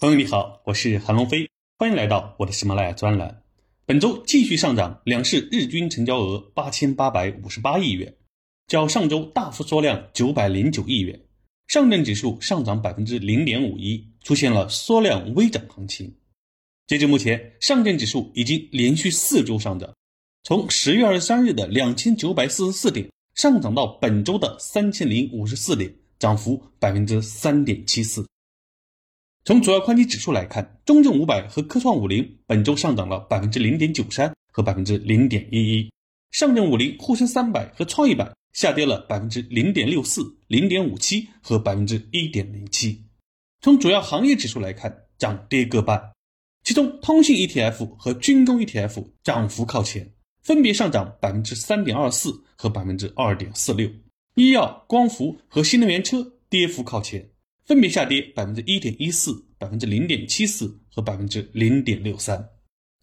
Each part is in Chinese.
朋友你好，我是韩龙飞，欢迎来到我的喜马拉雅专栏。本周继续上涨，两市日均成交额八千八百五十八亿元，较上周大幅缩量九百零九亿元。上证指数上涨百分之零点五一，出现了缩量微涨行情。截至目前，上证指数已经连续四周上涨，从十月二十三日的两千九百四十四点上涨到本周的三千零五十四点，涨幅百分之三点七四。从主要宽基指数来看，中证五百和科创五零本周上涨了百分之零点九三和百分之零点一一，上证五零、沪深三百和创业板下跌了百分之零点六四、零点五七和百分之一点零七。从主要行业指数来看，涨跌各半，其中通信 ETF 和军工 ETF 涨幅靠前，分别上涨百分之三点二四和百分之二点四六，医药、光伏和新能源车跌幅靠前。分别下跌百分之一点一四、百分之零点七四和百分之零点六三。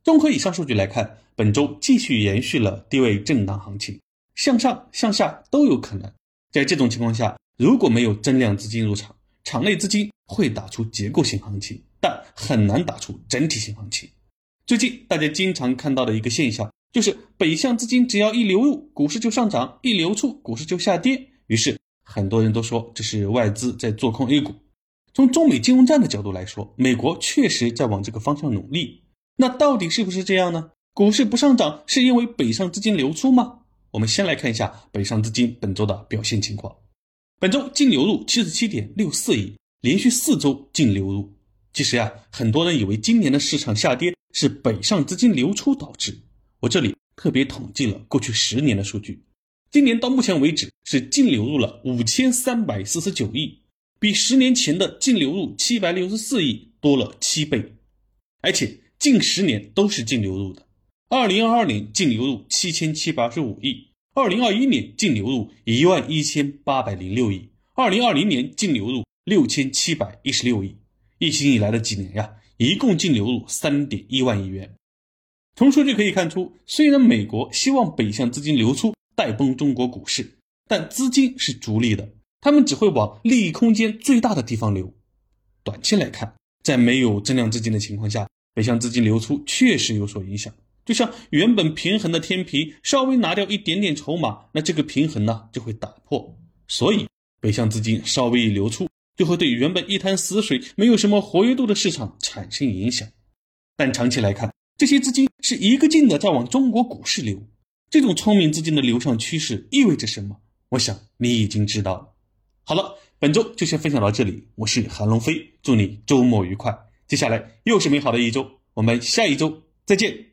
综合以上数据来看，本周继续延续了低位震荡行情，向上向下都有可能。在这种情况下，如果没有增量资金入场，场内资金会打出结构性行情，但很难打出整体性行情。最近大家经常看到的一个现象，就是北向资金只要一流入，股市就上涨；一流出，股市就下跌。于是。很多人都说这是外资在做空 A 股。从中美金融战的角度来说，美国确实在往这个方向努力。那到底是不是这样呢？股市不上涨是因为北上资金流出吗？我们先来看一下北上资金本周的表现情况。本周净流入七十七点六四亿，连续四周净流入。其实呀，很多人以为今年的市场下跌是北上资金流出导致。我这里特别统计了过去十年的数据。今年到目前为止是净流入了五千三百四十九亿，比十年前的净流入七百六十四亿多了七倍，而且近十年都是净流入的。二零二二年净流入七千七百二十五亿，二零二一年净流入一万一千八百零六亿，二零二零年净流入六千七百一十六亿。疫情以来的几年呀，一共净流入三点一万亿元。从数据可以看出，虽然美国希望北向资金流出。带崩中国股市，但资金是逐利的，他们只会往利益空间最大的地方流。短期来看，在没有增量资金的情况下，北向资金流出确实有所影响。就像原本平衡的天平，稍微拿掉一点点筹码，那这个平衡呢就会打破。所以，北向资金稍微一流出，就会对原本一潭死水、没有什么活跃度的市场产生影响。但长期来看，这些资金是一个劲的在往中国股市流。这种聪明资金的流向趋势意味着什么？我想你已经知道了。好了，本周就先分享到这里。我是韩龙飞，祝你周末愉快。接下来又是美好的一周，我们下一周再见。